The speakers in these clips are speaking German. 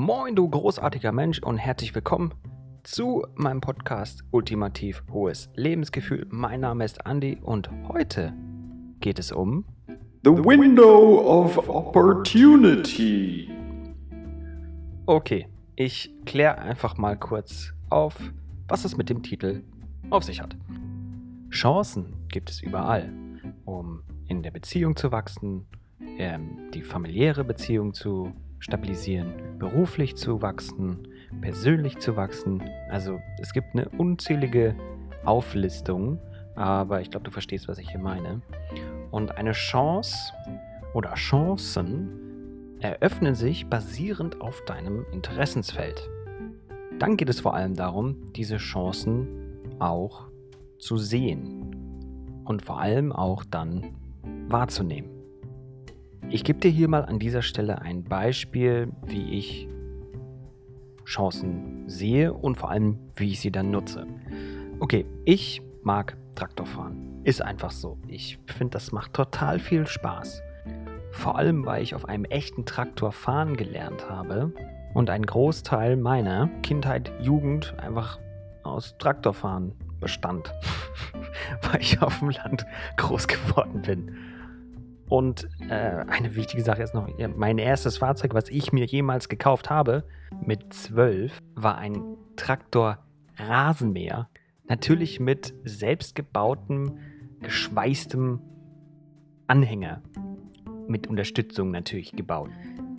Moin, du großartiger Mensch und herzlich willkommen zu meinem Podcast Ultimativ hohes Lebensgefühl. Mein Name ist Andy und heute geht es um The Window of Opportunity. Okay, ich kläre einfach mal kurz auf, was es mit dem Titel auf sich hat. Chancen gibt es überall, um in der Beziehung zu wachsen, ähm, die familiäre Beziehung zu stabilisieren, beruflich zu wachsen, persönlich zu wachsen. Also es gibt eine unzählige Auflistung, aber ich glaube, du verstehst, was ich hier meine. Und eine Chance oder Chancen eröffnen sich basierend auf deinem Interessensfeld. Dann geht es vor allem darum, diese Chancen auch zu sehen und vor allem auch dann wahrzunehmen. Ich gebe dir hier mal an dieser Stelle ein Beispiel, wie ich Chancen sehe und vor allem, wie ich sie dann nutze. Okay, ich mag Traktorfahren. Ist einfach so. Ich finde, das macht total viel Spaß. Vor allem, weil ich auf einem echten Traktor fahren gelernt habe und ein Großteil meiner Kindheit, Jugend einfach aus Traktorfahren bestand, weil ich auf dem Land groß geworden bin. Und äh, eine wichtige Sache ist noch, mein erstes Fahrzeug, was ich mir jemals gekauft habe, mit zwölf, war ein Traktor Rasenmäher. Natürlich mit selbstgebautem, geschweißtem Anhänger. Mit Unterstützung natürlich gebaut.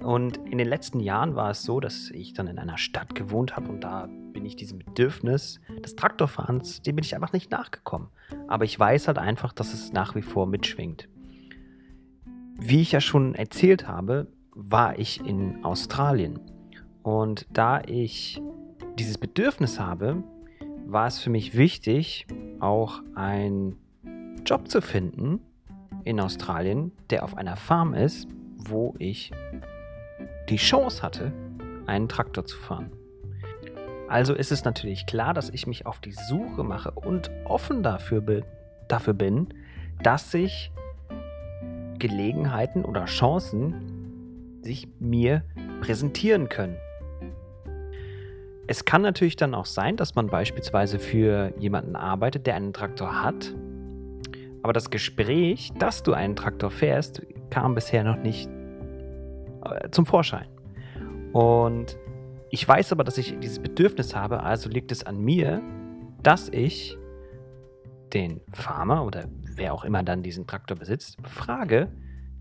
Und in den letzten Jahren war es so, dass ich dann in einer Stadt gewohnt habe und da bin ich diesem Bedürfnis des Traktorfahrens, dem bin ich einfach nicht nachgekommen. Aber ich weiß halt einfach, dass es nach wie vor mitschwingt. Wie ich ja schon erzählt habe, war ich in Australien. Und da ich dieses Bedürfnis habe, war es für mich wichtig, auch einen Job zu finden in Australien, der auf einer Farm ist, wo ich die Chance hatte, einen Traktor zu fahren. Also ist es natürlich klar, dass ich mich auf die Suche mache und offen dafür, dafür bin, dass sich Gelegenheiten oder Chancen sich mir präsentieren können. Es kann natürlich dann auch sein, dass man beispielsweise für jemanden arbeitet, der einen Traktor hat, aber das Gespräch, dass du einen Traktor fährst, kam bisher noch nicht äh, zum Vorschein. Und ich weiß aber, dass ich dieses Bedürfnis habe, also liegt es an mir, dass ich den Farmer oder wer auch immer dann diesen Traktor besitzt, frage,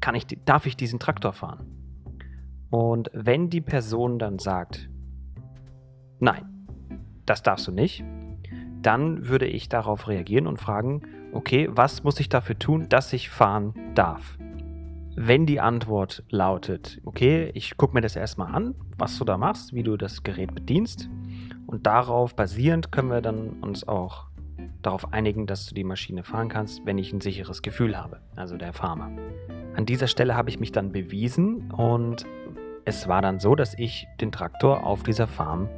kann ich, darf ich diesen Traktor fahren? Und wenn die Person dann sagt, nein, das darfst du nicht, dann würde ich darauf reagieren und fragen, okay, was muss ich dafür tun, dass ich fahren darf? Wenn die Antwort lautet, okay, ich gucke mir das erstmal an, was du da machst, wie du das Gerät bedienst, und darauf basierend können wir dann uns auch darauf einigen, dass du die Maschine fahren kannst, wenn ich ein sicheres Gefühl habe, also der Farmer. An dieser Stelle habe ich mich dann bewiesen und es war dann so, dass ich den Traktor auf dieser Farm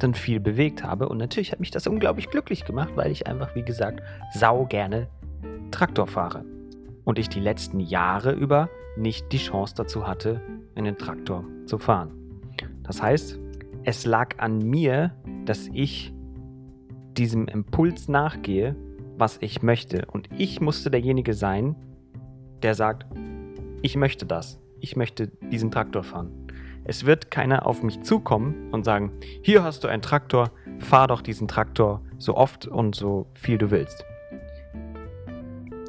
dann viel bewegt habe und natürlich hat mich das unglaublich glücklich gemacht, weil ich einfach, wie gesagt, sau gerne Traktor fahre und ich die letzten Jahre über nicht die Chance dazu hatte, einen Traktor zu fahren. Das heißt, es lag an mir, dass ich diesem Impuls nachgehe, was ich möchte. Und ich musste derjenige sein, der sagt, ich möchte das. Ich möchte diesen Traktor fahren. Es wird keiner auf mich zukommen und sagen, hier hast du einen Traktor, fahr doch diesen Traktor so oft und so viel du willst.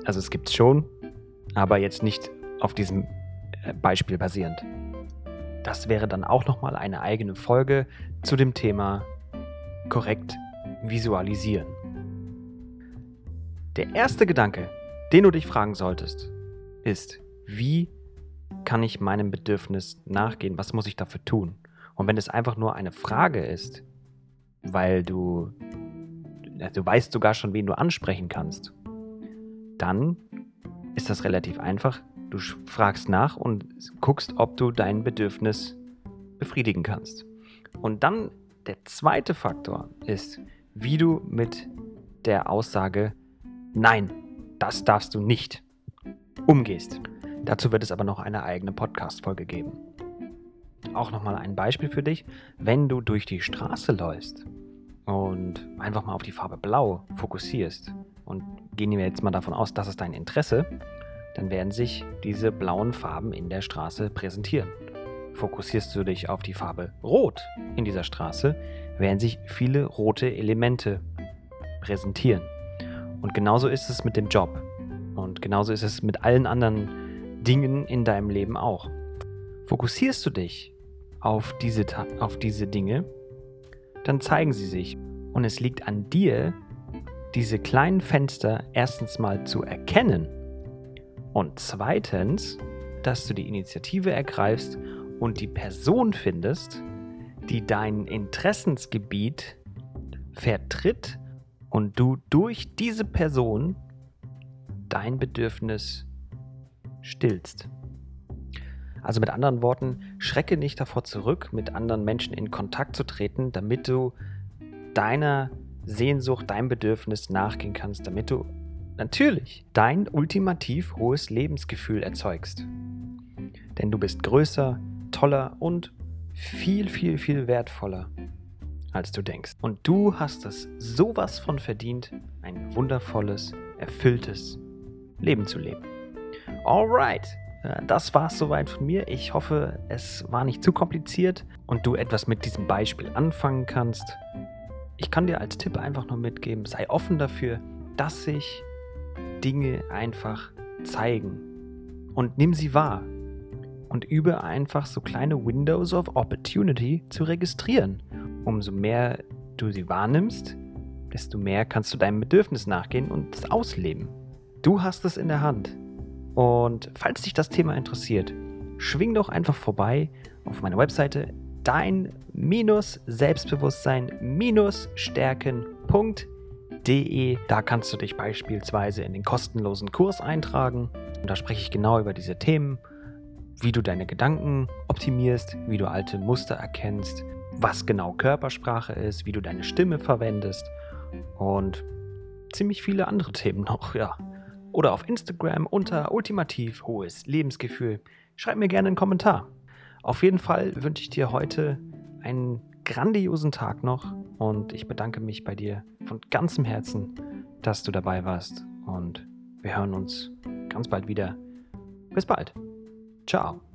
Also es gibt es schon, aber jetzt nicht auf diesem äh, Beispiel basierend. Das wäre dann auch nochmal eine eigene Folge zu dem Thema korrekt visualisieren. Der erste Gedanke, den du dich fragen solltest, ist, wie kann ich meinem Bedürfnis nachgehen? Was muss ich dafür tun? Und wenn es einfach nur eine Frage ist, weil du, du weißt sogar schon, wen du ansprechen kannst, dann ist das relativ einfach. Du fragst nach und guckst, ob du dein Bedürfnis befriedigen kannst. Und dann der zweite Faktor ist, wie du mit der Aussage Nein, das darfst du nicht umgehst. Dazu wird es aber noch eine eigene Podcast-Folge geben. Auch nochmal ein Beispiel für dich. Wenn du durch die Straße läufst und einfach mal auf die Farbe Blau fokussierst und gehen wir jetzt mal davon aus, das ist dein Interesse, dann werden sich diese blauen Farben in der Straße präsentieren. Fokussierst du dich auf die Farbe Rot in dieser Straße, werden sich viele rote Elemente präsentieren. Und genauso ist es mit dem Job. Und genauso ist es mit allen anderen Dingen in deinem Leben auch. Fokussierst du dich auf diese, auf diese Dinge, dann zeigen sie sich. Und es liegt an dir, diese kleinen Fenster erstens mal zu erkennen und zweitens, dass du die Initiative ergreifst und die Person findest, die dein Interessensgebiet vertritt und du durch diese Person dein Bedürfnis stillst. Also mit anderen Worten, schrecke nicht davor zurück, mit anderen Menschen in Kontakt zu treten, damit du deiner Sehnsucht, deinem Bedürfnis nachgehen kannst, damit du natürlich dein ultimativ hohes Lebensgefühl erzeugst. Denn du bist größer, toller und viel, viel, viel wertvoller, als du denkst. Und du hast es sowas von verdient, ein wundervolles, erfülltes Leben zu leben. Alright, äh, das war es soweit von mir. Ich hoffe, es war nicht zu kompliziert und du etwas mit diesem Beispiel anfangen kannst. Ich kann dir als Tipp einfach nur mitgeben, sei offen dafür, dass sich Dinge einfach zeigen und nimm sie wahr und übe einfach so kleine Windows of Opportunity zu registrieren. Umso mehr du sie wahrnimmst, desto mehr kannst du deinem Bedürfnis nachgehen und es ausleben. Du hast es in der Hand. Und falls dich das Thema interessiert, schwing doch einfach vorbei auf meiner Webseite dein-selbstbewusstsein-stärken.de. Da kannst du dich beispielsweise in den kostenlosen Kurs eintragen. Und da spreche ich genau über diese Themen, wie du deine Gedanken optimierst, wie du alte Muster erkennst, was genau Körpersprache ist, wie du deine Stimme verwendest und ziemlich viele andere Themen noch, ja oder auf Instagram unter ultimativ hohes Lebensgefühl. Schreib mir gerne einen Kommentar. Auf jeden Fall wünsche ich dir heute einen grandiosen Tag noch und ich bedanke mich bei dir von ganzem Herzen, dass du dabei warst und wir hören uns ganz bald wieder. Bis bald. Ciao.